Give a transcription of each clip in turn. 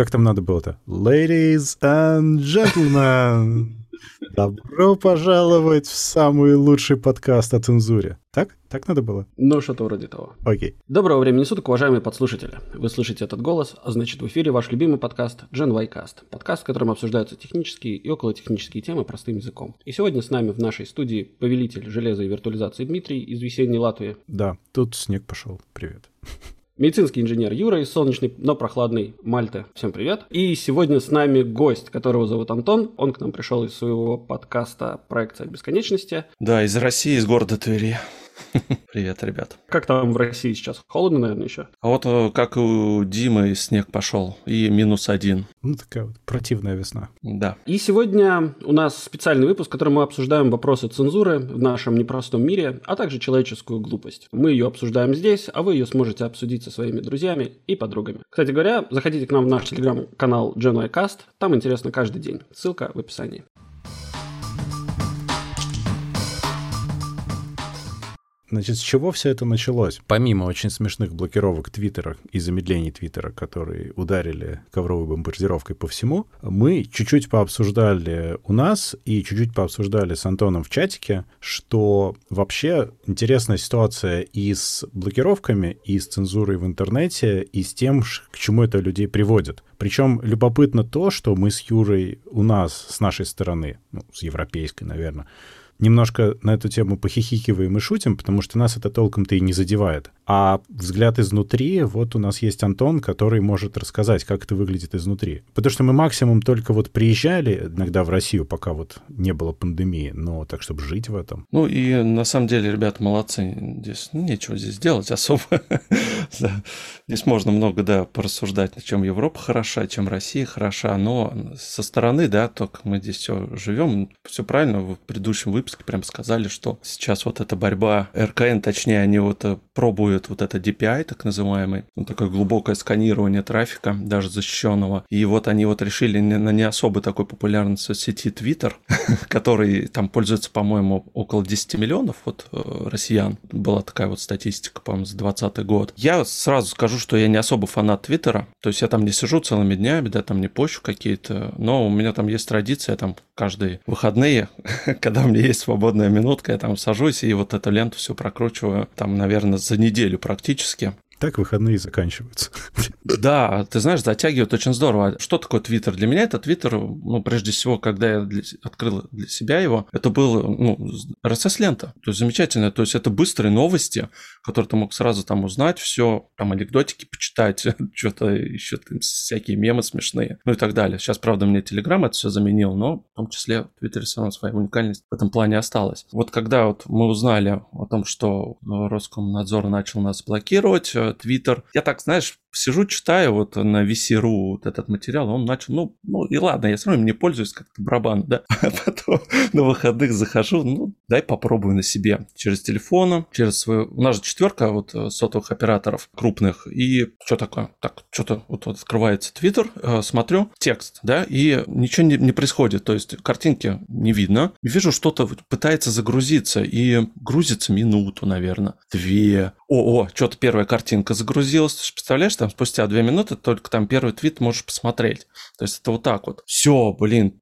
Как там надо было-то? Ladies and gentlemen, добро пожаловать в самый лучший подкаст о цензуре. Так? Так надо было? Ну, что-то вроде того. Окей. Доброго времени суток, уважаемые подслушатели. Вы слышите этот голос, а значит в эфире ваш любимый подкаст Gen Y Cast. Подкаст, в котором обсуждаются технические и околотехнические темы простым языком. И сегодня с нами в нашей студии повелитель железа и виртуализации Дмитрий из весенней Латвии. Да, тут снег пошел. Привет. Медицинский инженер Юра из солнечной, но прохладной Мальты. Всем привет. И сегодня с нами гость, которого зовут Антон. Он к нам пришел из своего подкаста «Проекция бесконечности». Да, из России, из города Твери. Привет, ребят. Как там в России сейчас? Холодно, наверное, еще? А вот э, как у Димы снег пошел, и минус один. Ну, такая вот противная весна. Да. И сегодня у нас специальный выпуск, в котором мы обсуждаем вопросы цензуры в нашем непростом мире, а также человеческую глупость. Мы ее обсуждаем здесь, а вы ее сможете обсудить со своими друзьями и подругами. Кстати говоря, заходите к нам в наш телеграм-канал GenYcast, там интересно каждый день. Ссылка в описании. Значит, с чего все это началось? Помимо очень смешных блокировок Твиттера и замедлений Твиттера, которые ударили ковровой бомбардировкой по всему, мы чуть-чуть пообсуждали у нас и чуть-чуть пообсуждали с Антоном в чатике, что вообще интересная ситуация и с блокировками, и с цензурой в интернете, и с тем, к чему это людей приводит. Причем любопытно то, что мы с Юрой у нас, с нашей стороны, ну, с европейской, наверное, немножко на эту тему похихикиваем и шутим, потому что нас это толком-то и не задевает. А взгляд изнутри, вот у нас есть Антон, который может рассказать, как это выглядит изнутри. Потому что мы максимум только вот приезжали иногда в Россию, пока вот не было пандемии, но так, чтобы жить в этом. Ну и на самом деле, ребят, молодцы. Здесь ну, нечего здесь делать особо. Здесь можно много, да, порассуждать, чем Европа хороша, чем Россия хороша, но со стороны, да, только мы здесь все живем, все правильно, в предыдущем выпуске прям сказали, что сейчас вот эта борьба РКН, точнее, они вот э, пробуют вот это DPI, так называемый, ну, такое глубокое сканирование трафика, даже защищенного. И вот они вот решили на не особо такой популярной соцсети Twitter, который там пользуется, по-моему, около 10 миллионов вот э, россиян. Была такая вот статистика, по-моему, за 2020 год. Я сразу скажу, что я не особо фанат Твиттера, то есть я там не сижу целыми днями, да, там не пощу какие-то, но у меня там есть традиция, там каждые выходные, когда у меня есть свободная минутка, я там сажусь и вот эту ленту все прокручиваю, там, наверное, за неделю практически. Так выходные заканчиваются. Да, ты знаешь, затягивает очень здорово. Что такое Твиттер? Для меня это Твиттер, ну, прежде всего, когда я для, открыл для себя его, это был, ну, RSS-лента. То есть замечательно. То есть это быстрые новости, которые ты мог сразу там узнать, все, там анекдотики почитать, что-то еще там, всякие мемы смешные, ну и так далее. Сейчас, правда, мне Телеграм это все заменил, но в том числе в Твиттере все равно своя уникальность в этом плане осталась. Вот когда вот мы узнали о том, что Роскомнадзор начал нас блокировать, Твиттер. Я так, знаешь, сижу, читаю вот на VC.ru вот этот материал, он начал, ну, ну и ладно, я все равно им не пользуюсь как-то барабан, да, а потом на выходных захожу, ну, дай попробую на себе. Через телефон, через свою, у нас же четверка вот э, сотовых операторов крупных, и что такое, так, что-то вот, вот открывается Твиттер, э, смотрю, текст, да, и ничего не, не происходит, то есть картинки не видно, вижу, что-то пытается загрузиться, и грузится минуту, наверное, две, о, о, что-то первая картинка загрузилась, представляешь, там спустя две минуты только там первый твит можешь посмотреть. То есть это вот так вот. Все, блин,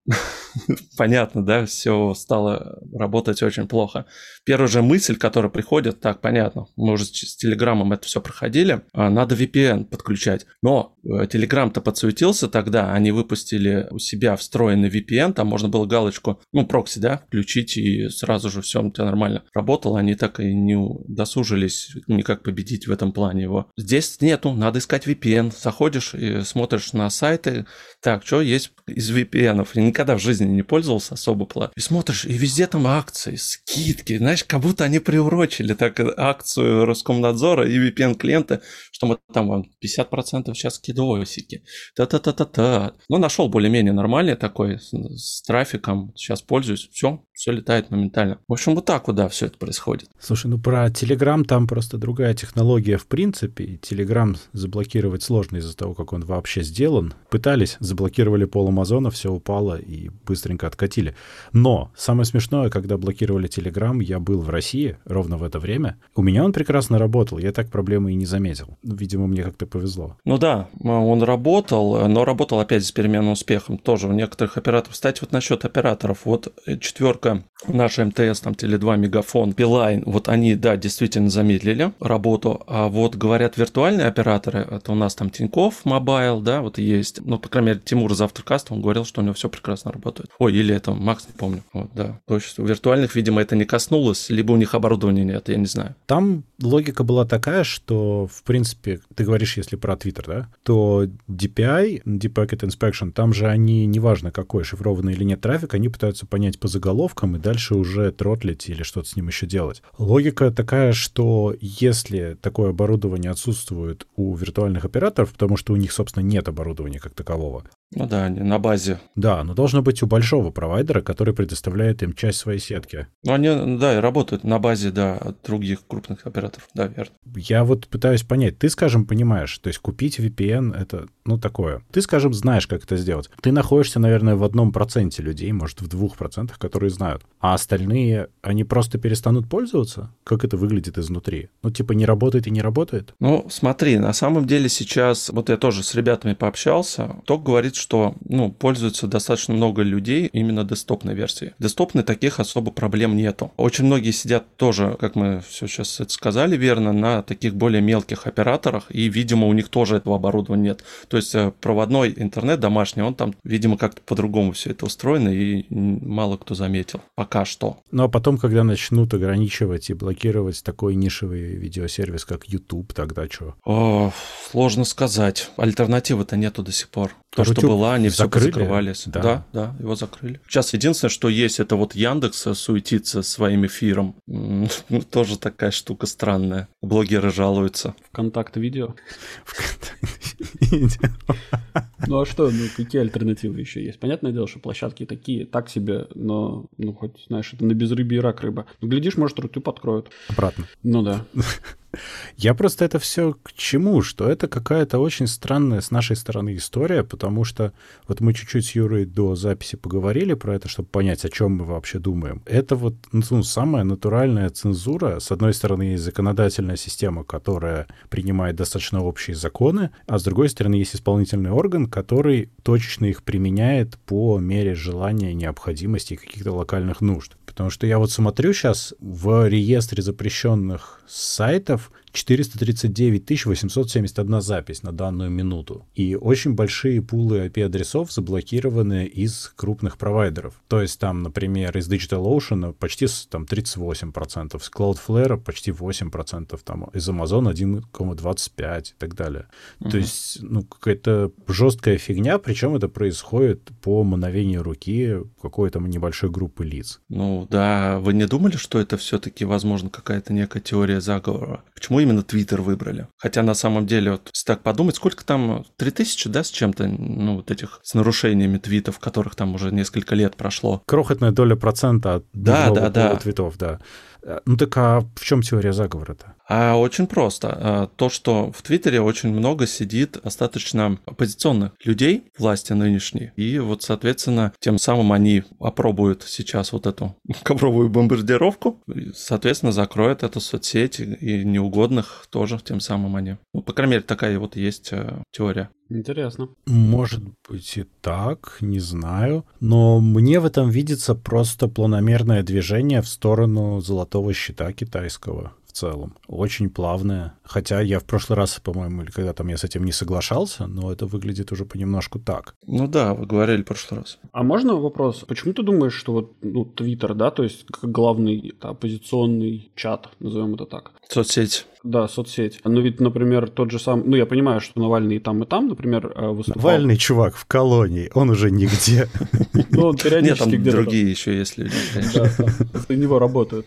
понятно, да, все стало работать очень плохо. Первая же мысль, которая приходит, так, понятно, мы уже с Телеграмом это все проходили, а, надо VPN подключать. Но Телеграм-то подсуетился тогда, они выпустили у себя встроенный VPN, там можно было галочку, ну, прокси, да, включить, и сразу же все у тебя нормально работало, они так и не досужились никак победить в этом плане его. Здесь нету, надо искать VPN, заходишь и смотришь на сайты, так, что есть из VPN? Я никогда в жизни не пользовался особо плат. И смотришь, и везде там акции, скидки, знаешь, как будто они приурочили так акцию Роскомнадзора и VPN-клиента, что мы там вам 50% сейчас скидосики. Та-та-та-та-та. Ну, нашел более-менее нормальный такой, с, с трафиком, сейчас пользуюсь, все, все летает моментально. В общем, вот так вот, да, все это происходит. Слушай, ну про Telegram там просто другая технология в принципе. Telegram заблокировал заблокировать сложно из-за того, как он вообще сделан. Пытались, заблокировали пол Амазона, все упало и быстренько откатили. Но самое смешное, когда блокировали Telegram, я был в России ровно в это время. У меня он прекрасно работал, я так проблемы и не заметил. Видимо, мне как-то повезло. Ну да, он работал, но работал опять с переменным успехом тоже у некоторых операторов. Кстати, вот насчет операторов, вот четверка наша МТС, там Теле2, Мегафон, Билайн, вот они, да, действительно замедлили работу, а вот говорят виртуальные операторы, это у нас там Тиньков Мобайл, да, вот есть, ну, по крайней мере, Тимур из Автокаста, он говорил, что у него все прекрасно работает. Ой, или это Макс, не помню. Вот, да. То есть у виртуальных, видимо, это не коснулось, либо у них оборудования нет, я не знаю. Там логика была такая, что, в принципе, ты говоришь, если про Twitter, да, то DPI, Deep Packet Inspection, там же они, неважно какой, шифрованный или нет трафик, они пытаются понять по заголовкам и дальше уже тротлить или что-то с ним еще делать. Логика такая, что если такое оборудование отсутствует у виртуальных операторов, потому что у них, собственно, нет оборудования как такового, ну да, они на базе. Да, но должно быть у большого провайдера, который предоставляет им часть своей сетки. Ну они, да, и работают на базе, да, от других крупных операторов, да, верно. Я вот пытаюсь понять, ты, скажем, понимаешь, то есть купить VPN — это, ну, такое. Ты, скажем, знаешь, как это сделать. Ты находишься, наверное, в одном проценте людей, может, в двух процентах, которые знают. А остальные, они просто перестанут пользоваться? Как это выглядит изнутри? Ну, типа, не работает и не работает? Ну, смотри, на самом деле сейчас, вот я тоже с ребятами пообщался, ток говорит, что ну, пользуется достаточно много людей именно десктопной версией. Десктопной таких особо проблем нету. Очень многие сидят тоже, как мы все сейчас это сказали верно, на таких более мелких операторах, и, видимо, у них тоже этого оборудования нет. То есть э, проводной интернет домашний, он там, видимо, как-то по-другому все это устроено, и мало кто заметил. Пока что. Ну а потом, когда начнут ограничивать и блокировать такой нишевый видеосервис, как YouTube, тогда что? О, сложно сказать. Альтернативы-то нету до сих пор. То, что было, они все закрывались. Да. да, да, его закрыли. Сейчас единственное, что есть, это вот Яндекс суетится своим эфиром. Тоже такая штука странная. Блогеры жалуются. Вконтакт видео. Ну а что, ну какие альтернативы еще есть? Понятное дело, что площадки такие, так себе, но, ну хоть, знаешь, это на безрыбье рак рыба. Ну, глядишь, может, рту подкроют. Обратно. Ну да. Я просто это все к чему? Что это какая-то очень странная с нашей стороны история, потому что вот мы чуть-чуть с Юрой до записи поговорили про это, чтобы понять, о чем мы вообще думаем. Это вот ну, самая натуральная цензура. С одной стороны, есть законодательная система, которая принимает достаточно общие законы, а с другой стороны, есть исполнительный орган, который точечно их применяет по мере желания, необходимости и каких-то локальных нужд. Потому что я вот смотрю сейчас в реестре запрещенных сайтов 439 871 запись на данную минуту. И очень большие пулы IP-адресов заблокированы из крупных провайдеров. То есть там, например, из DigitalOcean почти там 38%, с Cloudflare почти 8%, там из Amazon 1,25 и так далее. Угу. То есть, ну, какая-то жесткая фигня, причем это происходит по мановению руки какой-то небольшой группы лиц. Ну да, вы не думали, что это все-таки, возможно, какая-то некая теория заговора? Почему именно Твиттер выбрали? Хотя на самом деле, вот, если так подумать, сколько там, 3000, да, с чем-то, ну, вот этих, с нарушениями твитов, которых там уже несколько лет прошло. Крохотная доля процента от да, да, да. твитов, да. Э, ну так а в чем теория заговора-то? А очень просто. А, то, что в Твиттере очень много сидит достаточно оппозиционных людей власти нынешней. И вот, соответственно, тем самым они опробуют сейчас вот эту ковровую бомбардировку. И, соответственно, закроют эту соцсеть и неугодных тоже тем самым они. Ну, по крайней мере, такая вот есть э, теория. Интересно. Может быть и так, не знаю. Но мне в этом видится просто планомерное движение в сторону золотого щита китайского целом. Очень плавная. Хотя я в прошлый раз, по-моему, или когда там я с этим не соглашался, но это выглядит уже понемножку так. Ну да, вы говорили в прошлый раз. А можно вопрос? Почему ты думаешь, что вот ну, Твиттер, да, то есть как главный да, оппозиционный чат, назовем это так? Соцсеть. Да, соцсеть. Ну ведь, например, тот же сам... Ну, я понимаю, что Навальный и там, и там, например, э, выступал. Навальный чувак в колонии, он уже нигде. Ну, он периодически где-то... другие еще есть люди. Да, него работают.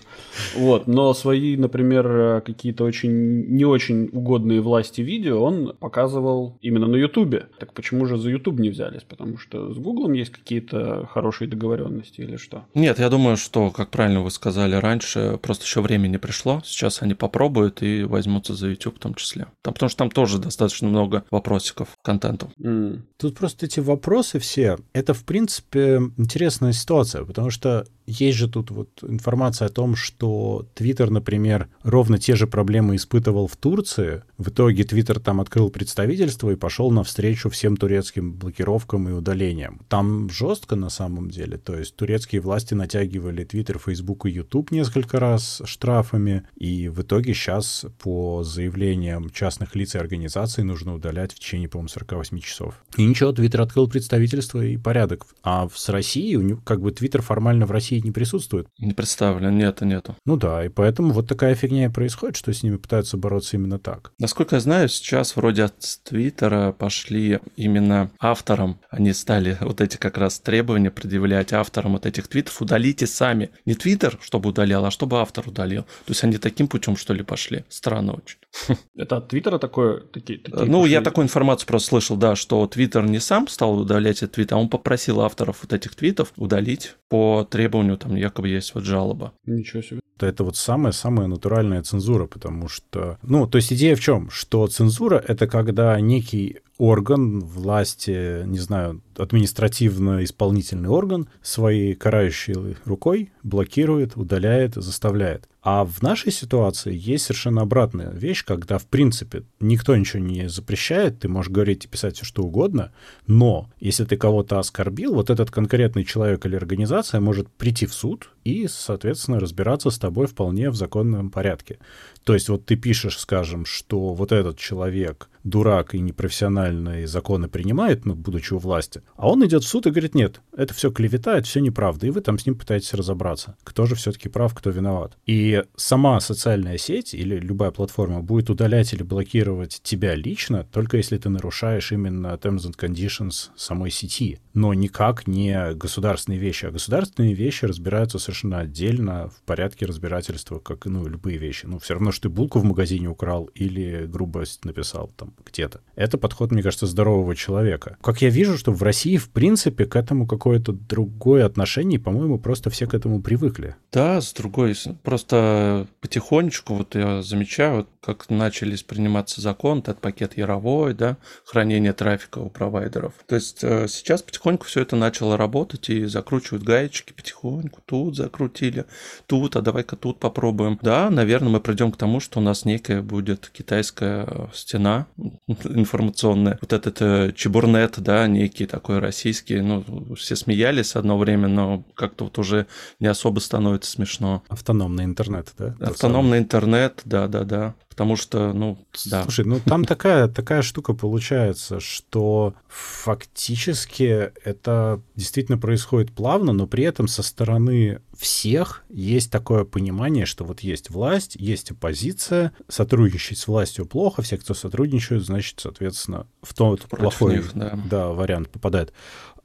Вот, но свои, например, э, какие-то очень... не очень угодные власти видео он показывал именно на Ютубе. Так почему же за Ютуб не взялись? Потому что с Гуглом есть какие-то хорошие договоренности или что? Нет, я думаю, что, как правильно вы сказали раньше, просто еще время не пришло. Сейчас они попробуют и возьмутся за YouTube в том числе. Там, потому что там тоже достаточно много вопросиков контенту. Mm. Тут просто эти вопросы все, это, в принципе, интересная ситуация, потому что есть же тут вот информация о том, что Твиттер, например, ровно те же проблемы испытывал в Турции. В итоге Твиттер там открыл представительство и пошел навстречу всем турецким блокировкам и удалениям. Там жестко на самом деле. То есть турецкие власти натягивали Твиттер, Фейсбук и Ютуб несколько раз штрафами. И в итоге сейчас по заявлениям частных лиц и организаций нужно удалять в течение, по-моему, 48 часов. И ничего, Твиттер открыл представительство и порядок. А с Россией, у него, как бы Твиттер формально в России не присутствует. Не представлен, нет, нету. Ну да, и поэтому вот такая фигня и происходит, что с ними пытаются бороться именно так. Насколько я знаю, сейчас вроде от Твиттера пошли именно авторам, они стали вот эти как раз требования предъявлять авторам вот этих твитов, удалите сами. Не Твиттер, чтобы удалял, а чтобы автор удалил. То есть они таким путем, что ли, пошли. Странно очень. Это от Твиттера такое? Такие, такие ну, пошли... я такую информацию просто слышал, да, что Твиттер не сам стал удалять этот твит, а он попросил авторов вот этих твитов удалить по требованию, там якобы есть вот жалоба. Ничего себе. Это вот самая-самая натуральная цензура, потому что... Ну, то есть идея в чем? Что цензура — это когда некий орган власти, не знаю, административно-исполнительный орган своей карающей рукой блокирует, удаляет, заставляет. А в нашей ситуации есть совершенно обратная вещь, когда, в принципе, никто ничего не запрещает, ты можешь говорить и писать все, что угодно, но если ты кого-то оскорбил, вот этот конкретный человек или организация может прийти в суд и, соответственно, разбираться с тобой вполне в законном порядке. То есть вот ты пишешь, скажем, что вот этот человек дурак и непрофессиональные законы принимает, ну, будучи у власти, а он идет в суд и говорит, нет, это все клевета, это все неправда, и вы там с ним пытаетесь разобраться, кто же все-таки прав, кто виноват. И сама социальная сеть или любая платформа будет удалять или блокировать тебя лично, только если ты нарушаешь именно terms and conditions самой сети, но никак не государственные вещи, а государственные вещи разбираются совершенно отдельно в порядке разбирательства, как, ну, любые вещи. Ну, все равно что ты булку в магазине украл или грубость написал там где-то. Это подход, мне кажется, здорового человека. Как я вижу, что в России, в принципе, к этому какое-то другое отношение, и, по-моему, просто все к этому привыкли. Да, с другой, просто потихонечку, вот я замечаю, как начались приниматься закон, этот пакет Яровой, да, хранение трафика у провайдеров. То есть э, сейчас потихоньку все это начало работать и закручивают гаечки потихоньку. Тут закрутили, тут, а давай-ка тут попробуем. Да, наверное, мы придем к тому, что у нас некая будет китайская стена информационная. Вот этот э, чебурнет, да, некий такой российский, ну, все смеялись одно время, но как-то вот уже не особо становится смешно. Автономный интернет, да? Автономный интернет, да-да-да потому что, ну, да. Слушай, ну там такая, такая штука получается, что фактически это действительно происходит плавно, но при этом со стороны всех есть такое понимание, что вот есть власть, есть оппозиция, сотрудничать с властью плохо, все, кто сотрудничают, значит, соответственно, в тот плохой них, да. Да, вариант попадает.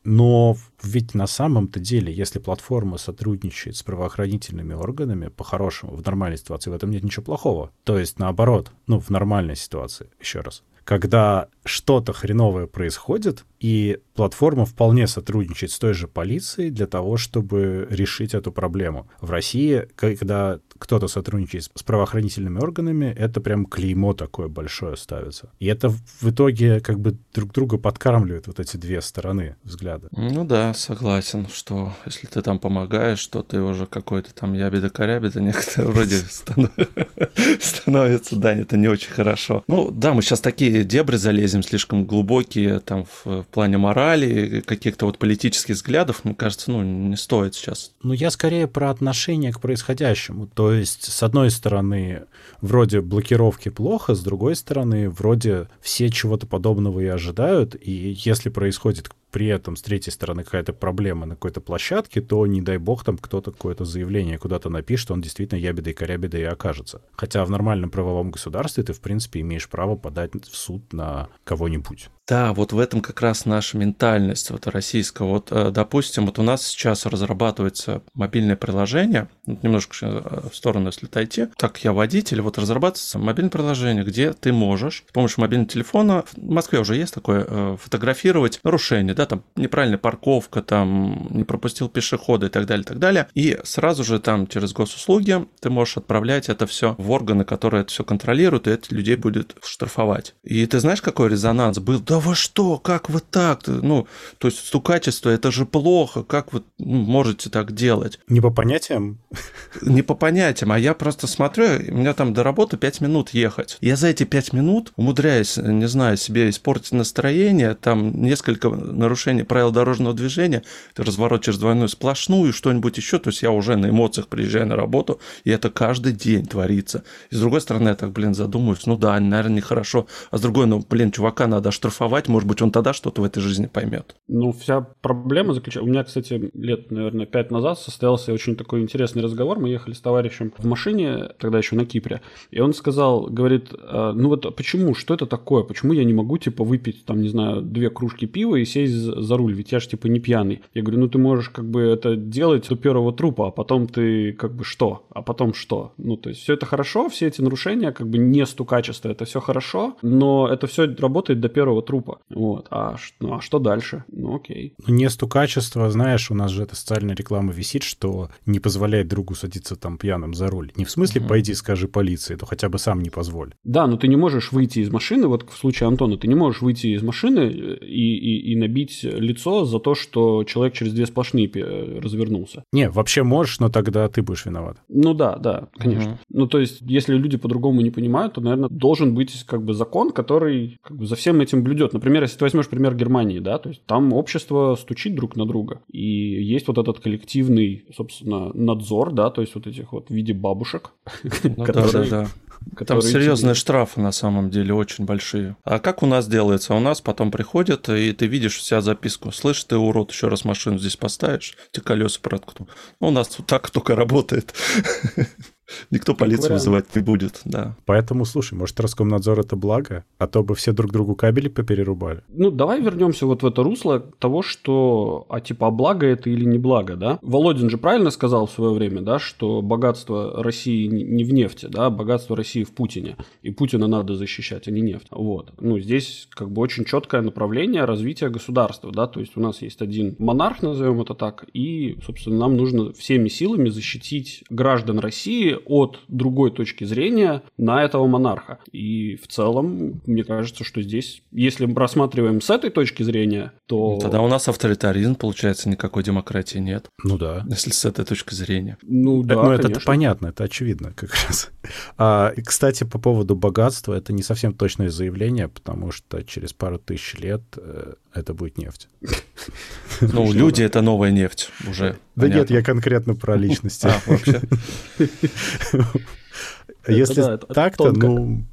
Но ведь на самом-то деле, если платформа сотрудничает с правоохранительными органами, по-хорошему, в нормальной ситуации в этом нет ничего плохого. То есть наоборот, ну, в нормальной ситуации, еще раз. Когда что-то хреновое происходит, и платформа вполне сотрудничает с той же полицией для того, чтобы решить эту проблему. В России, когда кто-то сотрудничает с правоохранительными органами, это прям клеймо такое большое ставится. И это в итоге как бы друг друга подкармливает вот эти две стороны взгляда. Ну да, согласен, что если ты там помогаешь, то ты уже какой-то там ябеда-корябеда некоторые вроде становится, да, это не очень хорошо. Ну да, мы сейчас такие дебри залезем слишком глубокие там в плане морали, каких-то вот политических взглядов, мне кажется, ну, не стоит сейчас. Ну, я скорее про отношение к происходящему. То есть, с одной стороны, вроде блокировки плохо, с другой стороны, вроде все чего-то подобного и ожидают, и если происходит при этом с третьей стороны какая-то проблема на какой-то площадке, то, не дай бог, там кто-то какое-то заявление куда-то напишет, он действительно ябедой корябедой и окажется. Хотя в нормальном правовом государстве ты, в принципе, имеешь право подать в суд на кого-нибудь. Да, вот в этом как раз наша ментальность вот российская. Вот, э, допустим, вот у нас сейчас разрабатывается мобильное приложение, немножко э, в сторону, если отойти, так я водитель, вот разрабатывается мобильное приложение, где ты можешь с помощью мобильного телефона, в Москве уже есть такое, э, фотографировать нарушения, да, там неправильная парковка, там не пропустил пешехода и так далее, и так далее. И сразу же там через госуслуги ты можешь отправлять это все в органы, которые это все контролируют, и это людей будет штрафовать. И ты знаешь, какой резонанс был? Да вы что, как вы так? Ну, то есть стукачество, это же плохо, как вы ну, можете так делать? Не по понятиям? Не по понятиям, а я просто смотрю, у меня там до работы 5 минут ехать. Я за эти 5 минут умудряюсь, не знаю, себе испортить настроение, там несколько нарушений правил дорожного движения, разворот через двойную сплошную, что-нибудь еще, то есть я уже на эмоциях приезжаю на работу, и это каждый день творится. И с другой стороны, я так, блин, задумываюсь, ну да, наверное, нехорошо, а с другой, ну, блин, чувака надо оштрафовать, может быть, он тогда что-то в этой жизни поймет. Ну, вся проблема заключается... У меня, кстати, лет, наверное, пять назад состоялся очень такой интересный разговор. Мы ехали с товарищем в машине, тогда еще на Кипре, и он сказал, говорит, «А, ну вот почему, что это такое? Почему я не могу, типа, выпить, там, не знаю, две кружки пива и сесть за руль? Ведь я же, типа, не пьяный. Я говорю, ну ты можешь, как бы, это делать до первого трупа, а потом ты, как бы, что? А потом что? Ну, то есть все это хорошо, все эти нарушения, как бы, не стукачество, это все хорошо, но это все работает до первого трупа. Вот. А, ну, а что дальше? Ну, окей. Ну, не стукачество, знаешь, у нас же эта социальная реклама висит, что не позволяет другу садиться там пьяным за руль. Не в смысле угу. пойди скажи полиции, то хотя бы сам не позволь. Да, но ты не можешь выйти из машины, вот в случае Антона, ты не можешь выйти из машины э, и, и, и набить лицо за то, что человек через две сплошные развернулся. Не, вообще можешь, но тогда ты будешь виноват. Ну да, да, конечно. Угу. Ну то есть, если люди по-другому не понимают, то, наверное, должен быть как бы закон, который как бы за всем этим блюдет. Например, если ты возьмешь пример Германии, да, то есть там общество стучит друг на друга, и есть вот этот коллективный, собственно, надзор, да, то есть вот этих вот в виде бабушек, ну, которые... Да, да, да. Там серьезные штрафы на самом деле очень большие. А как у нас делается? У нас потом приходят, и ты видишь вся записку. Слышь, ты урод, еще раз машину здесь поставишь, тебе колеса проткну. Ну, у нас так только работает. Никто полицию вызывать не будет, да. Поэтому, слушай, может, Роскомнадзор это благо, а то бы все друг другу кабели поперерубали. Ну, давай вернемся вот в это русло того, что, а типа, а благо это или не благо, да? Володин же правильно сказал в свое время, да, что богатство России не в нефти, да, богатство России в Путине, и Путина надо защищать, а не нефть. Вот. Ну, здесь как бы очень четкое направление развития государства, да, то есть у нас есть один монарх, назовем это так, и, собственно, нам нужно всеми силами защитить граждан России от другой точки зрения на этого монарха. И в целом, мне кажется, что здесь, если мы рассматриваем с этой точки зрения, то... Ну, тогда у нас авторитаризм, получается, никакой демократии нет. Ну да. Если с этой точки зрения. Ну да, Ну это, это понятно, это очевидно как раз. А, и, кстати, по поводу богатства, это не совсем точное заявление, потому что через пару тысяч лет э, это будет нефть. Ну, люди — это новая нефть уже. Да нет, я конкретно про личности. А, вообще. Если так-то, ну...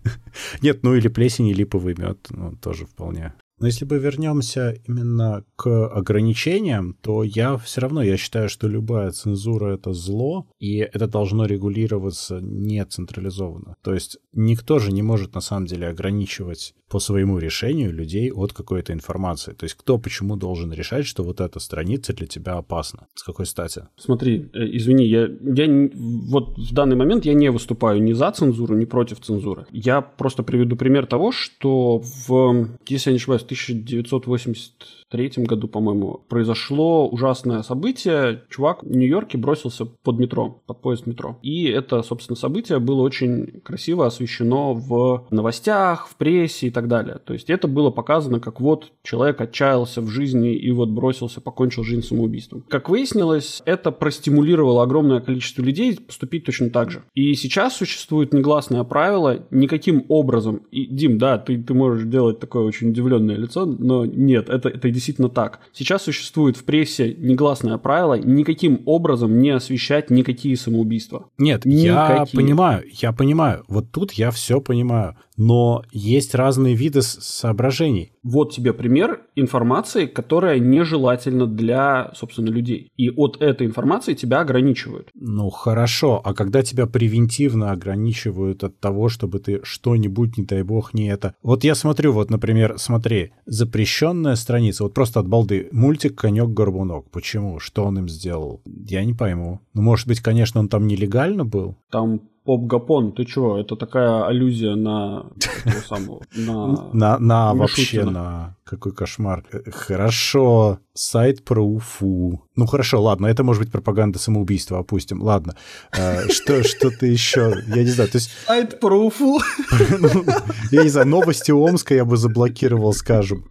Нет, ну или плесень, и липовый мед, ну, тоже вполне. Но если бы вернемся именно к ограничениям, то я все равно, я считаю, что любая цензура — это зло, и это должно регулироваться не централизованно. То есть никто же не может на самом деле ограничивать по своему решению людей от какой-то информации. То есть кто почему должен решать, что вот эта страница для тебя опасна? С какой стати? Смотри, э, извини, я, я вот в данный момент я не выступаю ни за цензуру, ни против цензуры. Я просто приведу пример того, что в, если я не ошибаюсь, 1980 1983 году, по-моему, произошло ужасное событие. Чувак в Нью-Йорке бросился под метро, под поезд метро. И это, собственно, событие было очень красиво освещено в новостях, в прессе и так далее. То есть это было показано, как вот человек отчаялся в жизни и вот бросился, покончил жизнь самоубийством. Как выяснилось, это простимулировало огромное количество людей поступить точно так же. И сейчас существует негласное правило никаким образом. И, Дим, да, ты, ты можешь делать такое очень удивленное лицо, но нет, это, это действительно так. Сейчас существует в прессе негласное правило никаким образом не освещать никакие самоубийства. Нет, никакие. я понимаю, я понимаю. Вот тут я все понимаю. Но есть разные виды соображений. Вот тебе пример информации, которая нежелательна для, собственно, людей. И от этой информации тебя ограничивают. Ну, хорошо. А когда тебя превентивно ограничивают от того, чтобы ты что-нибудь, не дай бог, не это... Вот я смотрю, вот, например, смотри, запрещенная страница, вот просто от балды, мультик «Конек-горбунок». Почему? Что он им сделал? Я не пойму. Ну, может быть, конечно, он там нелегально был? Там Поп Гапон, ты чего? Это такая аллюзия на на... Вообще, на... Какой кошмар. Хорошо, сайт про Уфу. Ну хорошо, ладно, это может быть пропаганда самоубийства, опустим. Ладно, э, что, что-то еще, я не знаю, то есть... Сайт про Уфу. Ну, я не знаю, новости Омска я бы заблокировал, скажем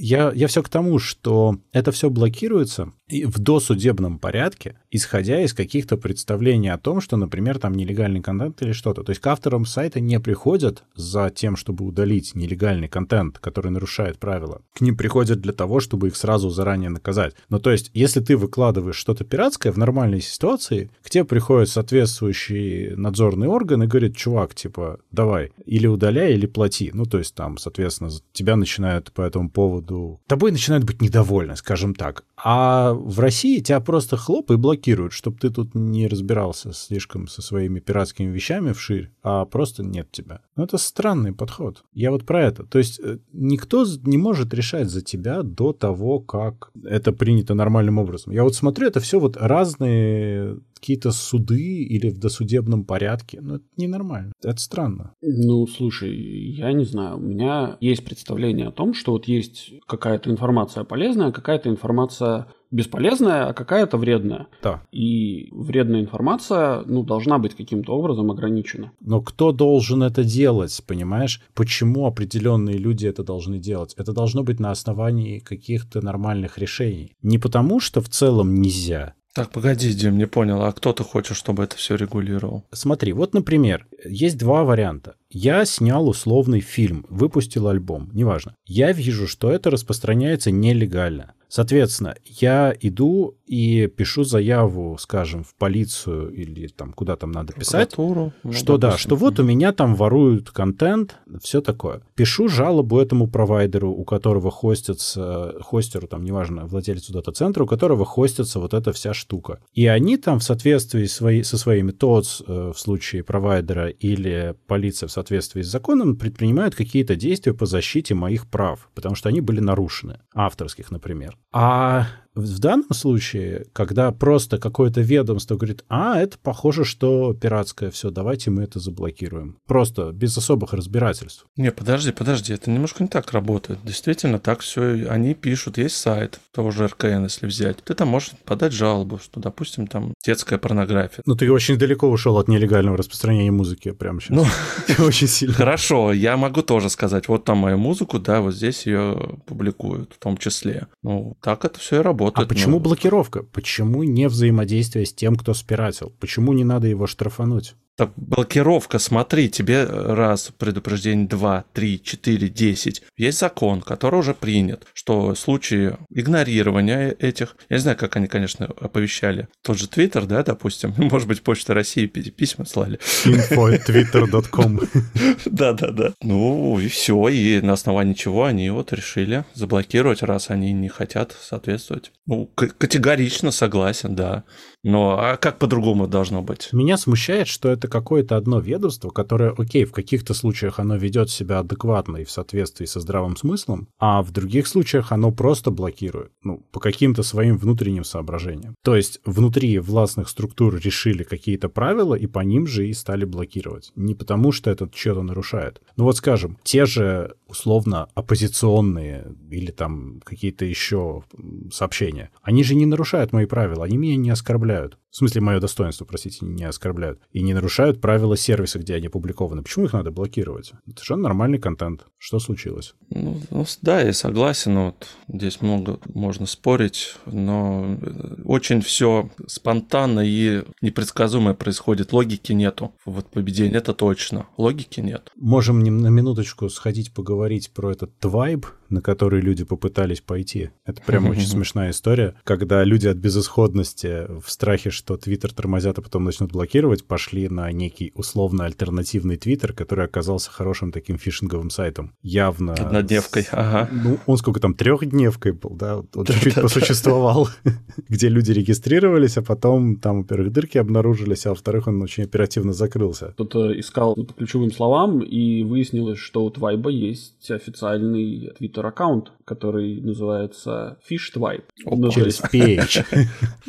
я, я все к тому, что это все блокируется в досудебном порядке, исходя из каких-то представлений о том, что, например, там нелегальный контент или что-то. То есть к авторам сайта не приходят за тем, чтобы удалить нелегальный контент, который нарушает правила. К ним приходят для того, чтобы их сразу заранее наказать. Но то есть, если ты выкладываешь что-то пиратское в нормальной ситуации, к тебе приходит соответствующий надзорный орган и говорит, чувак, типа, давай, или удаляй, или плати. Ну, то есть там, соответственно, тебя начинают по этому поводу... Тобой начинают быть недовольны, скажем так. А в России тебя просто хлоп и блокируют, чтобы ты тут не разбирался слишком со своими пиратскими вещами вширь, а просто нет тебя. Ну, это странный подход. Я вот про это. То есть э, никто не может решать за тебя до того, как это принято нормальным образом. Я вот смотрю, это все вот разные какие-то суды или в досудебном порядке. Ну, это ненормально. Это странно. Ну, слушай, я не знаю. У меня есть представление о том, что вот есть какая-то информация полезная, какая-то информация бесполезная, а какая-то вредная. Да. И вредная информация, ну, должна быть каким-то образом ограничена. Но кто должен это делать, понимаешь? Почему определенные люди это должны делать? Это должно быть на основании каких-то нормальных решений. Не потому, что в целом нельзя, так, погоди, Дим, не понял, а кто ты хочешь, чтобы это все регулировал? Смотри, вот, например, есть два варианта. Я снял условный фильм, выпустил альбом, неважно. Я вижу, что это распространяется нелегально. Соответственно, я иду и пишу заяву, скажем, в полицию или там куда там надо писать, ну, что да, что вот у меня там воруют контент, все такое. Пишу жалобу этому провайдеру, у которого хостится, хостеру, там, неважно, владельцу дата-центра, у которого хостится вот эта вся штука. И они там в соответствии свои, со своими ТОЦ э, в случае провайдера или полиция в соответствии с законом предпринимают какие-то действия по защите моих прав, потому что они были нарушены, авторских, например. А в данном случае, когда просто какое-то ведомство говорит, а, это похоже, что пиратское, все, давайте мы это заблокируем. Просто без особых разбирательств. Не, подожди, подожди, это немножко не так работает. Действительно, так все, они пишут, есть сайт того же РКН, если взять. Ты там можешь подать жалобу, что, допустим, там детская порнография. Ну, ты очень далеко ушел от нелегального распространения музыки прямо сейчас. Ну, очень сильно. Хорошо, я могу тоже сказать, вот там мою музыку, да, вот здесь ее публикуют в том числе. Ну, так это все и работает работает. А почему но... блокировка? Почему не взаимодействие с тем, кто спиратил? Почему не надо его штрафануть? Так, блокировка, смотри, тебе раз предупреждение, два, три, четыре, десять. Есть закон, который уже принят, что в случае игнорирования этих, я не знаю, как они, конечно, оповещали, тот же Твиттер, да, допустим, может быть, Почта России письма слали. info.twitter.com Да-да-да. Ну, и все, и на основании чего они вот решили заблокировать, раз они не хотят соответствовать. Ну, категорично согласен, да. Но а как по-другому должно быть? Меня смущает, что это какое-то одно ведомство, которое, окей, в каких-то случаях оно ведет себя адекватно и в соответствии со здравым смыслом, а в других случаях оно просто блокирует, ну, по каким-то своим внутренним соображениям. То есть внутри властных структур решили какие-то правила, и по ним же и стали блокировать. Не потому, что это что-то нарушает. Ну вот скажем, те же условно оппозиционные или там какие-то еще сообщения, они же не нарушают мои правила, они меня не оскорбляют. В смысле, мое достоинство, простите, не оскорбляют. И не нарушают правила сервиса, где они опубликованы. Почему их надо блокировать? Это совершенно нормальный контент. Что случилось? Ну, ну да, я согласен. Вот здесь много можно спорить, но очень все спонтанно и непредсказуемое происходит. Логики нету. Вот победение это точно. Логики нет. Можем на минуточку сходить поговорить про этот твайб, на который люди попытались пойти. Это прям очень смешная история, когда люди от безысходности в страхе, что Твиттер тормозят, а потом начнут блокировать, пошли на некий условно альтернативный Твиттер, который оказался хорошим таким фишинговым сайтом. Явно... Однодневкой, ага. Ну, он сколько там, трехдневкой был, да? Он чуть-чуть посуществовал, где люди регистрировались, а потом там, во-первых, дырки обнаружились, а во-вторых, он очень оперативно закрылся. Кто-то искал по ключевым словам, и выяснилось, что у Твайба есть официальный твиттер-аккаунт, который называется Fish Twibe. Ну, Через PH.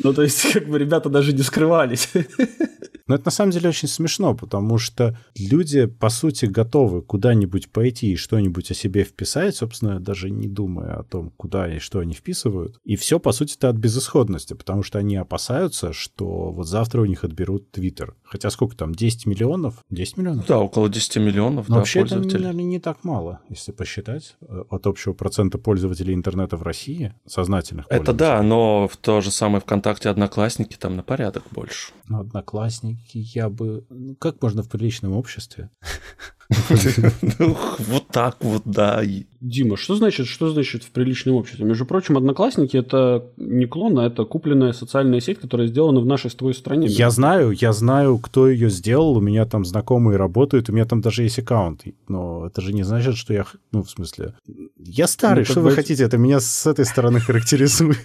Ну, то есть, как бы ребята даже не скрывались. Но это на самом деле очень смешно, потому что люди, по сути, готовы куда-нибудь пойти и что-нибудь о себе вписать, собственно, даже не думая о том, куда и что они вписывают. И все, по сути, это от безысходности, потому что они опасаются, что вот завтра у них отберут Твиттер. Хотя сколько там, 10 миллионов? 10 миллионов? Да, около 10 миллионов, Но да, вообще это, наверное, не так мало, если посчитать, э, от общего процента пользователей интернета в России, сознательных Это да, но в то же самое ВКонтакте Одноклассники там на порядок больше. Ну, одноклассники я бы... ну, Как можно в приличном обществе? Вот так вот, да. Дима, что значит, что значит в приличном обществе? Между прочим, Одноклассники это не клон, а это купленная социальная сеть, которая сделана в нашей с твоей стране. Я знаю, я знаю, кто ее сделал, у меня там знакомые работают, у меня там даже есть аккаунт. Но это же не значит, что я... Ну, в смысле... Я старый, Ну, что вы хотите? Это меня с этой стороны характеризует.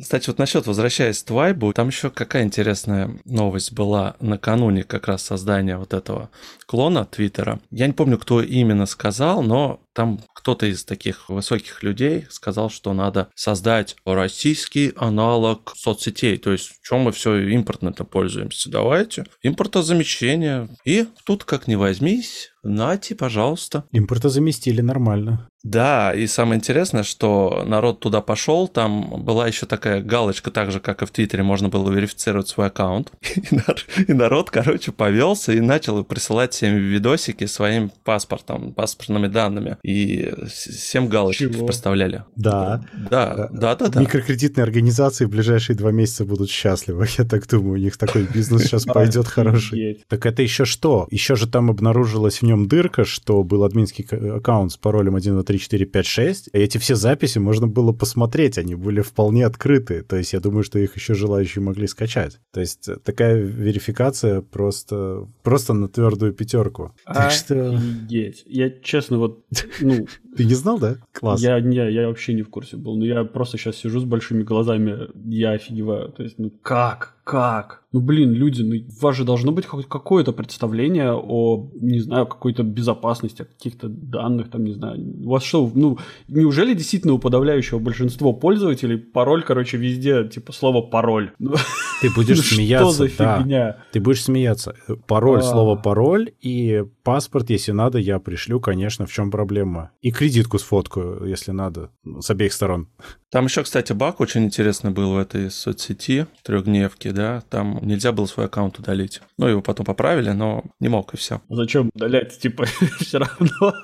Кстати, вот насчет, возвращаясь к Твайбу, там еще какая интересная новость была накануне как раз создания вот этого клона Твиттера. Я не помню, кто именно сказал, но там кто-то из таких высоких людей сказал, что надо создать российский аналог соцсетей. То есть, в чем мы все импортно-то пользуемся? Давайте. Импортозамещение. И тут, как ни возьмись, нате, пожалуйста. Импортозаместили нормально. Да, и самое интересное, что народ туда пошел, там была еще такая галочка, так же, как и в Твиттере, можно было верифицировать свой аккаунт. И, нар- и народ, короче, повелся и начал присылать всем видосики своим паспортом, паспортными данными. И с- всем галочки Чего? проставляли. Да. Да, да, да, да. Микрокредитные организации в ближайшие два месяца будут счастливы. Я так думаю, у них такой бизнес сейчас пойдет хороший. Так это еще что? Еще же там обнаружилась в нем дырка, что был админский аккаунт с паролем 1, 2, 3, 4, 5, 6. И эти все записи можно было посмотреть, они были вполне открыты. То есть я думаю, что их еще желающие могли скачать. То есть такая верификация просто, просто на твердую пятерку. Так что. Я честно вот, ну, ты не знал, да? Класс. я, не, я вообще не в курсе был. Но я просто сейчас сижу с большими глазами, я офигеваю. То есть, ну как? Как? Ну блин, люди, ну у вас же должно быть хоть какое-то представление о, не знаю, какой-то безопасности, о каких-то данных, там, не знаю. У вас что, ну, неужели действительно у подавляющего большинства пользователей пароль, короче, везде, типа, слово пароль? Ну, Ты будешь смеяться, Что за да. фигня? Ты будешь смеяться. Пароль, А. слово пароль и паспорт, если надо, я пришлю, конечно, в чем проблема. И кредитку сфоткаю, если надо, с обеих сторон. Там еще, кстати, баг очень интересный был в этой соцсети, трехдневки, да, там нельзя было свой аккаунт удалить. Ну, его потом поправили, но не мог, и все. Зачем удалять, типа, все равно?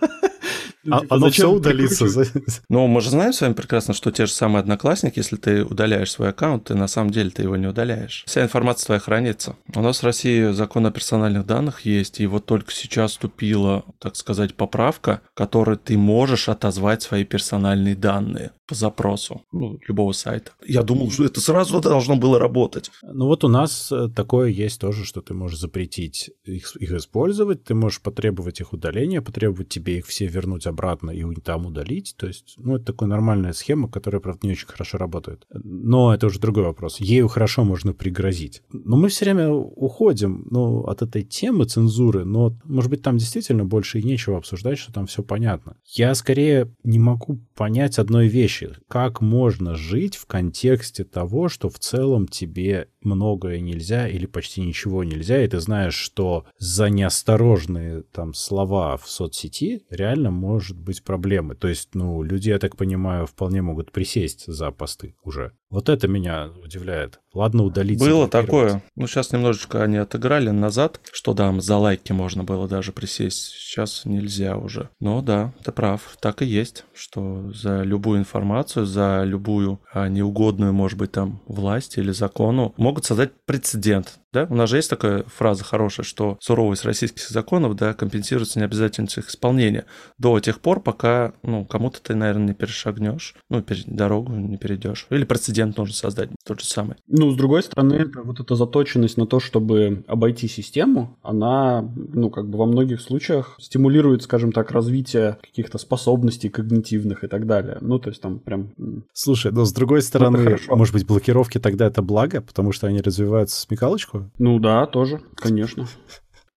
А, типа, оно зачем все удалится. Ну, мы же знаем с вами прекрасно, что те же самые одноклассники, если ты удаляешь свой аккаунт, ты на самом деле ты его не удаляешь. Вся информация твоя хранится. У нас в России закон о персональных данных есть, и вот только сейчас вступила, так сказать, поправка, которой ты можешь отозвать свои персональные данные по запросу ну, любого сайта. Я думал, что это сразу должно было работать. Ну вот у нас э, такое есть тоже, что ты можешь запретить их, их использовать, ты можешь потребовать их удаления, потребовать тебе их все вернуть обратно и там удалить. То есть, ну, это такая нормальная схема, которая, правда, не очень хорошо работает. Но это уже другой вопрос. Ею хорошо можно пригрозить. Но мы все время уходим ну, от этой темы цензуры, но, может быть, там действительно больше и нечего обсуждать, что там все понятно. Я скорее не могу понять одной вещи. Как можно жить в контексте того, что в целом тебе многое нельзя или почти ничего нельзя, и ты знаешь, что за неосторожные там слова в соцсети реально может быть проблемы. То есть, ну, люди, я так понимаю, вполне могут присесть за посты уже. Вот это меня удивляет. Ладно, удалить. Было такое. Ну, сейчас немножечко они отыграли назад, что да, за лайки можно было даже присесть. Сейчас нельзя уже. Но да, ты прав. Так и есть, что за любую информацию, за любую а, неугодную, может быть, там, власть или закону могут создать прецедент. Да? У нас же есть такая фраза хорошая, что суровость российских законов, да, компенсируется необязательностью их исполнения до тех пор, пока, ну, кому-то ты, наверное, не перешагнешь, ну, дорогу не перейдешь. Или прецедент нужно создать тот же самый. Ну, с другой стороны, вот эта заточенность на то, чтобы обойти систему, она, ну, как бы во многих случаях стимулирует, скажем так, развитие каких-то способностей когнитивных и так далее. Ну, то есть там прям... Слушай, но с другой стороны, может быть, блокировки тогда это благо, потому что они развивают смекалочку? Ну да, тоже, конечно.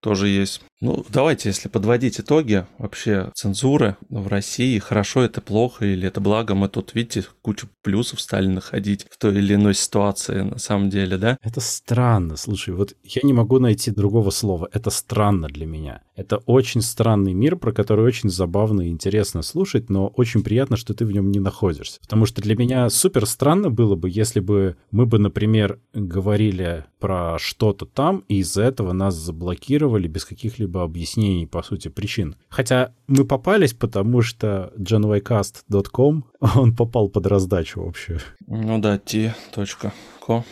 Тоже есть. Ну, давайте, если подводить итоги вообще цензуры в России, хорошо это плохо или это благо, мы тут, видите, кучу плюсов стали находить в той или иной ситуации на самом деле, да? Это странно, слушай, вот я не могу найти другого слова, это странно для меня. Это очень странный мир, про который очень забавно и интересно слушать, но очень приятно, что ты в нем не находишься. Потому что для меня супер странно было бы, если бы мы бы, например, говорили про что-то там, и из-за этого нас заблокировали без каких-либо каких-либо объяснений, по сути, причин. Хотя мы попались, потому что genwaycast.com, он попал под раздачу вообще. Ну да, t.co.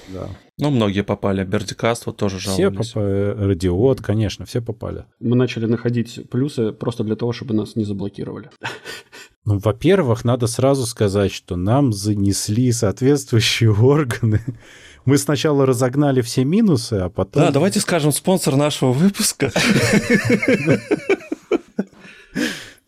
Да. Ну, многие попали. Бердикаст вот тоже жаловались. Все попали. Радиот, конечно, все попали. Мы начали находить плюсы просто для того, чтобы нас не заблокировали. Ну, во-первых, надо сразу сказать, что нам занесли соответствующие органы мы сначала разогнали все минусы, а потом... Да, давайте скажем спонсор нашего выпуска.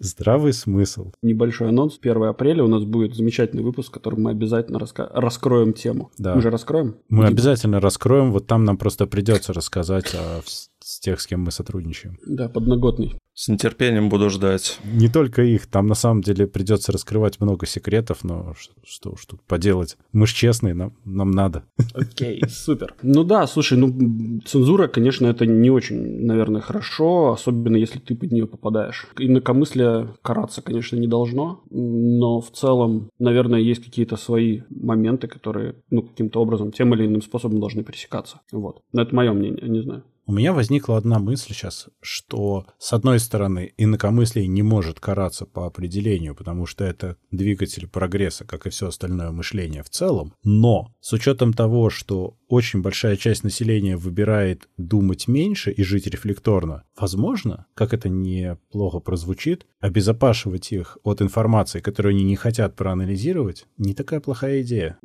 Здравый смысл. Небольшой анонс. 1 апреля у нас будет замечательный выпуск, в котором мы обязательно раска... раскроем тему. Да. Мы же раскроем? Мы Дим. обязательно раскроем. Вот там нам просто придется рассказать о с тех, с кем мы сотрудничаем. Да, подноготный. С нетерпением буду ждать. Не только их, там на самом деле придется раскрывать много секретов, но что, уж тут поделать. Мы ж честные, нам, нам надо. Окей, okay, супер. Ну да, слушай, ну цензура, конечно, это не очень, наверное, хорошо, особенно если ты под нее попадаешь. Инакомыслие караться, конечно, не должно, но в целом, наверное, есть какие-то свои моменты, которые, ну, каким-то образом, тем или иным способом должны пересекаться. Вот. Но это мое мнение, не знаю. У меня возникла одна мысль сейчас, что, с одной стороны, инакомыслие не может караться по определению, потому что это двигатель прогресса, как и все остальное мышление в целом, но с учетом того, что очень большая часть населения выбирает думать меньше и жить рефлекторно, возможно, как это неплохо прозвучит, обезопашивать их от информации, которую они не хотят проанализировать, не такая плохая идея.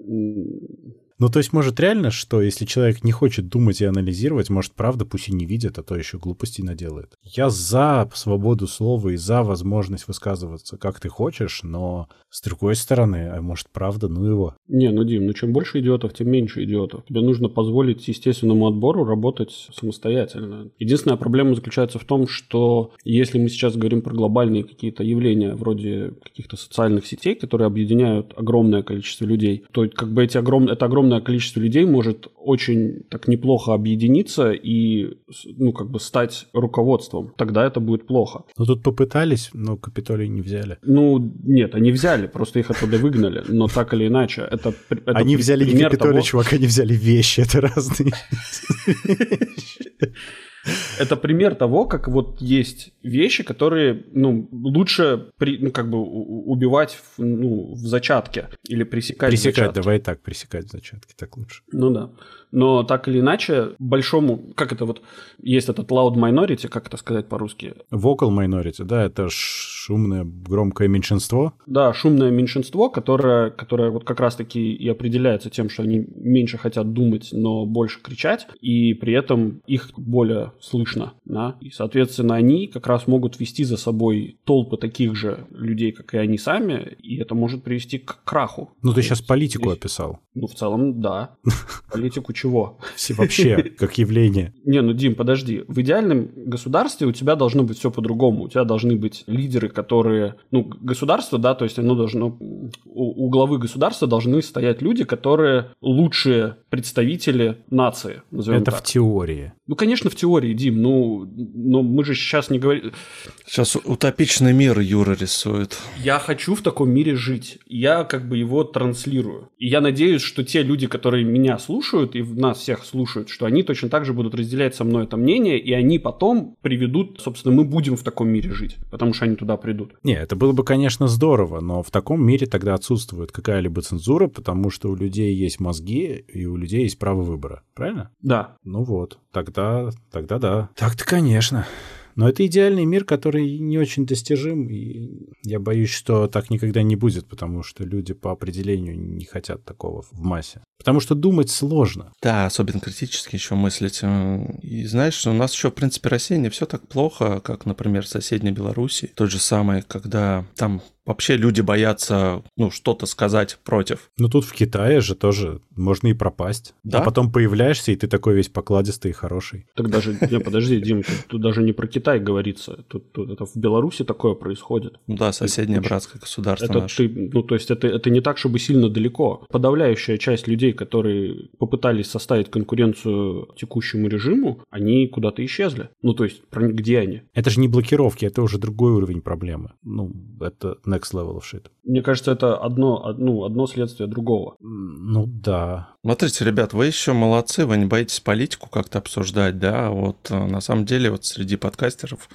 Ну, то есть, может, реально, что если человек не хочет думать и анализировать, может, правда, пусть и не видит, а то еще глупостей наделает. Я за свободу слова и за возможность высказываться, как ты хочешь, но с другой стороны, а может, правда, ну его. Не, ну, Дим, ну чем больше идиотов, тем меньше идиотов. Тебе нужно позволить естественному отбору работать самостоятельно. Единственная проблема заключается в том, что если мы сейчас говорим про глобальные какие-то явления, вроде каких-то социальных сетей, которые объединяют огромное количество людей, то как бы эти огром... это огромное огромное количество людей может очень так неплохо объединиться и, ну, как бы стать руководством. Тогда это будет плохо. Ну, тут попытались, но Капитолий не взяли. Ну, нет, они взяли, просто их оттуда выгнали. Но так или иначе, это, это Они взяли не Капитолий, того... чувак, они взяли вещи, это разные Это пример того, как вот есть вещи, которые, ну, лучше, при, ну, как бы убивать в, ну, в зачатке или пресекать Пресекать, в зачатке. давай так, пресекать в зачатке, так лучше. Ну да. Но так или иначе, большому, как это вот, есть этот loud minority, как это сказать по-русски? Vocal minority, да, это шумное, громкое меньшинство. Да, шумное меньшинство, которое, которое вот как раз-таки и определяется тем, что они меньше хотят думать, но больше кричать, и при этом их более слышно, да, и, соответственно, они как раз могут вести за собой толпы таких же людей, как и они сами, и это может привести к краху. Ну, ты сейчас политику здесь... описал. Ну, в целом, да. Политику чего? Все вообще, как явление. Не, ну, Дим, подожди. В идеальном государстве у тебя должно быть все по-другому. У тебя должны быть лидеры, которые... Ну, государство, да, то есть оно должно... У, у главы государства должны стоять люди, которые лучшие представители нации, Это так. в теории. Ну, конечно, в теории, Дим. Ну, но мы же сейчас не говорим... Сейчас утопичный мир Юра рисует. Я хочу в таком мире жить. Я как бы его транслирую. И я надеюсь, что те люди, которые меня слушают и нас всех слушают, что они точно так же будут разделять со мной это мнение, и они потом приведут, собственно, мы будем в таком мире жить, потому что они туда придут. Не, это было бы, конечно, здорово, но в таком мире тогда отсутствует какая-либо цензура, потому что у людей есть мозги, и у людей есть право выбора. Правильно? Да. Ну вот, тогда, тогда да. Так-то, конечно. Но это идеальный мир, который не очень достижим, и я боюсь, что так никогда не будет, потому что люди по определению не хотят такого в массе. Потому что думать сложно. Да, особенно критически еще мыслить. И знаешь, у нас еще, в принципе, Россия не все так плохо, как, например, в соседней Беларуси. Тот же самый, когда там вообще люди боятся, ну, что-то сказать против. Ну, тут в Китае же тоже можно и пропасть. Да? А потом появляешься, и ты такой весь покладистый и хороший. Так даже, не, подожди, Дим, тут, тут даже не про Китай говорится. Тут, тут это в Беларуси такое происходит. Ну да, соседнее ты, братское государство это наше. Ты, ну, то есть это, это не так, чтобы сильно далеко. Подавляющая часть людей, которые попытались составить конкуренцию текущему режиму, они куда-то исчезли. Ну, то есть, где они? Это же не блокировки, это уже другой уровень проблемы. Ну, это next level of shit. Мне кажется, это одно, ну, одно следствие другого. Ну да. Смотрите, ребят, вы еще молодцы, вы не боитесь политику как-то обсуждать, да? Вот э, на самом деле вот среди подкастеров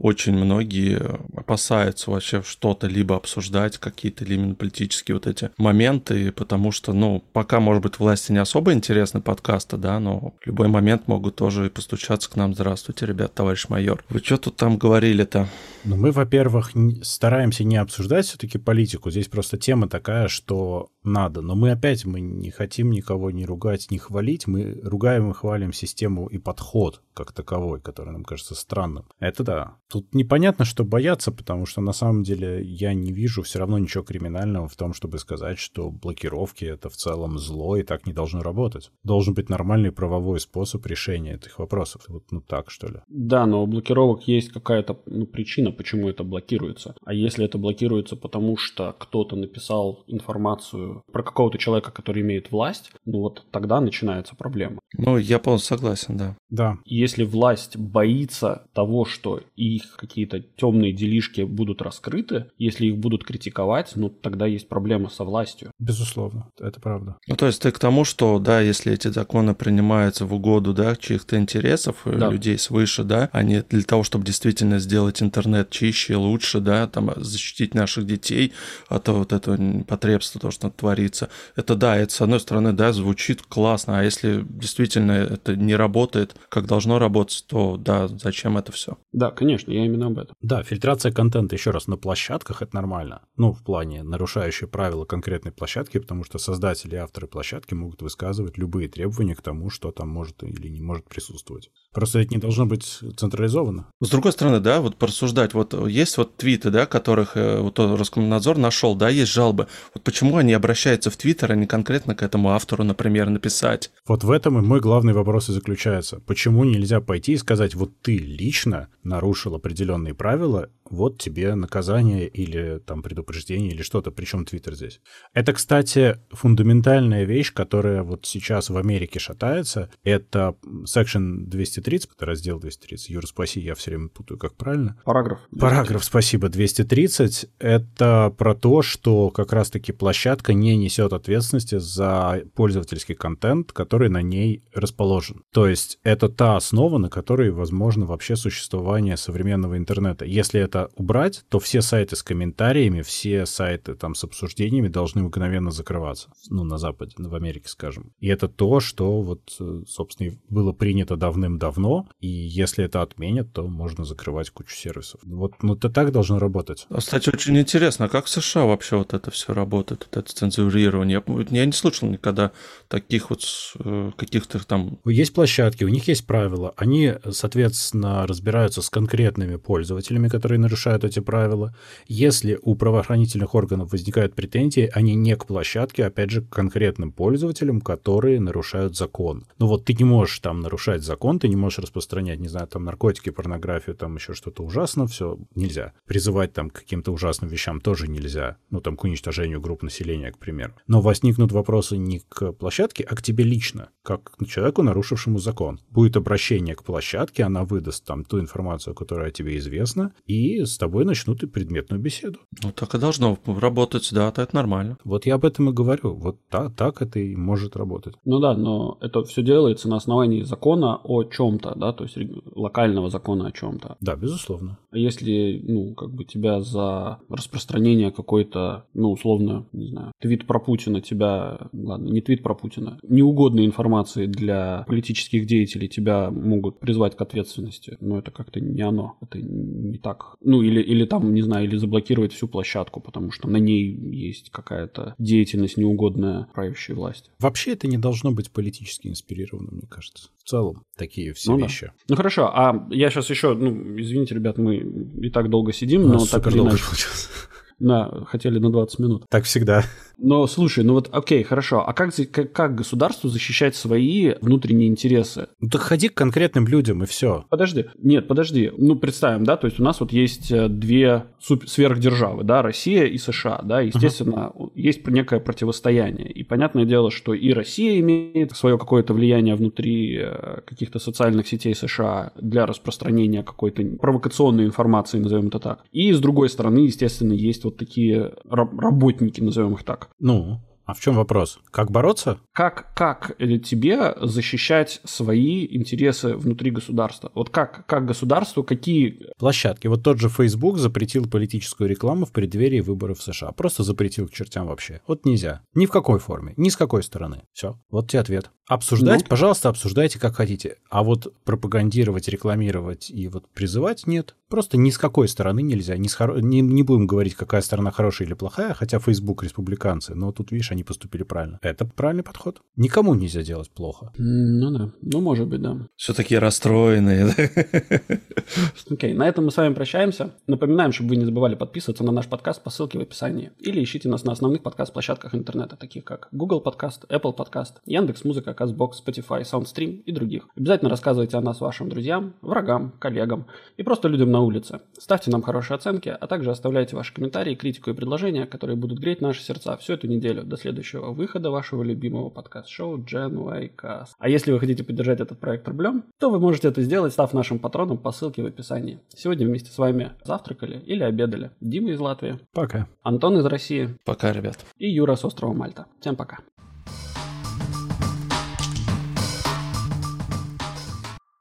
очень многие опасаются вообще что-то либо обсуждать, какие-то именно политические вот эти моменты, потому что, ну, пока, может быть, власти не особо интересны подкасты, да, но в любой момент могут тоже и постучаться к нам. Здравствуйте, ребят, товарищ майор. Вы что тут там говорили-то? Ну, мы, во-первых, стараемся не обсуждать все-таки политику. Здесь просто тема такая, что надо. Но мы опять мы не хотим никого не ругать, не хвалить. Мы ругаем и хвалим систему и подход как таковой, который нам кажется странным. Это да. Тут непонятно, что бояться, потому что на самом деле я не вижу все равно ничего криминального в том, чтобы сказать, что блокировки — это в целом зло и так не должно работать. Должен быть нормальный правовой способ решения этих вопросов. Вот ну так, что ли. Да, но у блокировок есть какая-то ну, причина, почему это блокируется. А если это блокируется потому, что кто-то написал информацию про какого-то человека, который имеет власть, ну вот тогда начинается проблема. Ну, я полностью согласен, да. Да. Если власть боится того, что их какие-то темные делишки будут раскрыты, если их будут критиковать, ну тогда есть проблема со властью. Безусловно, это правда. Ну то есть ты к тому, что да, если эти законы принимаются в угоду да, чьих-то интересов, э, да. людей свыше, да, а не для того, чтобы действительно сделать интернет чище, лучше, да, там защитить наших детей от вот этого потребства, то, что творится. Это да, это с одной стороны, да, звучит классно, а если действительно это не работает, как должно работать, то да, зачем это все? Да, конечно я именно об этом. Да, фильтрация контента, еще раз, на площадках это нормально. Ну, в плане нарушающие правила конкретной площадки, потому что создатели и авторы площадки могут высказывать любые требования к тому, что там может или не может присутствовать. Просто это не должно быть централизовано. С другой стороны, да, вот порассуждать, вот есть вот твиты, да, которых э, вот Роскомнадзор нашел, да, есть жалобы. Вот почему они обращаются в Твиттер, а не конкретно к этому автору, например, написать? Вот в этом и мой главный вопрос и заключается. Почему нельзя пойти и сказать, вот ты лично нарушил определенные правила, вот тебе наказание или там предупреждение или что-то, причем Твиттер здесь. Это, кстати, фундаментальная вещь, которая вот сейчас в Америке шатается. Это Section 230, раздел 230. Юр, спаси, я все время путаю, как правильно. Параграф. 230. Параграф, спасибо, 230. Это про то, что как раз-таки площадка не несет ответственности за пользовательский контент, который на ней расположен. То есть это та основа, на которой возможно вообще существование современного интернета. Если это убрать, то все сайты с комментариями, все сайты там с обсуждениями должны мгновенно закрываться. Ну, на Западе, в Америке, скажем. И это то, что вот, э, собственно, было принято давным-давно, и если это отменят, то можно закрывать кучу сервисов. Вот, ну, это так должно работать. Кстати, очень интересно, как в США вообще вот это все работает, вот это цензурирование? Я, не слышал никогда таких вот э, каких-то там... Есть площадки, у них есть правила, они, соответственно, разбираются с конкретными пользователями, которые нарушают эти правила. Если у правоохранительных органов возникают претензии, они не к площадке, а опять же, к конкретным пользователям, которые нарушают закон. Ну вот ты не можешь там нарушать закон, ты не можешь распространять, не знаю, там наркотики, порнографию, там еще что-то ужасно, все нельзя. Призывать там к каким-то ужасным вещам тоже нельзя. Ну там к уничтожению групп населения, примеру. Но возникнут вопросы не к площадке, а к тебе лично, как к человеку, нарушившему закон. Будет обращение к площадке, она выдаст там ту информацию, которая тебе известна, и с тобой начнут и предметную беседу. Ну, так и должно работать, да, это нормально. Вот я об этом и говорю. Вот так, так это и может работать. Ну да, но это все делается на основании закона о чем-то, да, то есть локального закона о чем-то. Да, безусловно. А если, ну, как бы тебя за распространение какой-то, ну, условно, не знаю, твит про Путина тебя, ладно, не твит про Путина, неугодной информации для политических деятелей тебя могут призвать к ответственности, но это как-то не оно, это не так. Ну, или, или там, не знаю, или заблокировать всю площадку, потому что на ней есть какая-то деятельность неугодная правящей власти. Вообще это не должно быть политически инспирированным, мне кажется. В целом, такие все ну, вещи. Да. Ну хорошо, а я сейчас еще, ну, извините, ребят, мы и так долго сидим, но так или иначе... На, хотели на 20 минут. Так всегда. Но слушай, ну вот окей, хорошо. А как, как, как государству защищать свои внутренние интересы? Ну так ходи к конкретным людям и все. Подожди. Нет, подожди. Ну представим, да, то есть у нас вот есть э, две сверхдержавы, да, Россия и США, да, естественно, uh-huh. есть некое противостояние. И понятное дело, что и Россия имеет свое какое-то влияние внутри э, каких-то социальных сетей США для распространения какой-то провокационной информации, назовем это так. И с другой стороны, естественно, есть вот такие работники, назовем их так, ну, а в чем вопрос? Как бороться? Как, как тебе защищать свои интересы внутри государства? Вот как, как государству, какие... Площадки. Вот тот же Facebook запретил политическую рекламу в преддверии выборов в США. Просто запретил к чертям вообще. Вот нельзя. Ни в какой форме, ни с какой стороны. Все. Вот тебе ответ. Обсуждать, ну, пожалуйста, обсуждайте как хотите. А вот пропагандировать, рекламировать и вот призывать нет. Просто ни с какой стороны нельзя. Не, с хоро... не, не будем говорить, какая сторона хорошая или плохая, хотя Facebook республиканцы, но тут, видишь, они поступили правильно. Это правильный подход. Никому нельзя делать плохо. Ну да, ну может быть, да. Все такие расстроенные. Окей, на этом мы с вами прощаемся. Напоминаем, чтобы вы не забывали подписываться на наш подкаст по ссылке в описании. Или ищите нас на основных подкаст-площадках интернета, таких как Google Подкаст, Apple Подкаст, Яндекс.Музыка, Казбокс, Spotify, SoundStream и других. Обязательно рассказывайте о нас вашим друзьям, врагам, коллегам и просто людям на улице. Ставьте нам хорошие оценки, а также оставляйте ваши комментарии, критику и предложения, которые будут греть наши сердца всю эту неделю до следующего выхода вашего любимого подкаст-шоу Gen Y Cast. А если вы хотите поддержать этот проект рублем, то вы можете это сделать, став нашим патроном по ссылке в описании. Сегодня вместе с вами завтракали или обедали Дима из Латвии. Пока. Антон из России. Пока, ребят. И Юра с острова Мальта. Всем пока.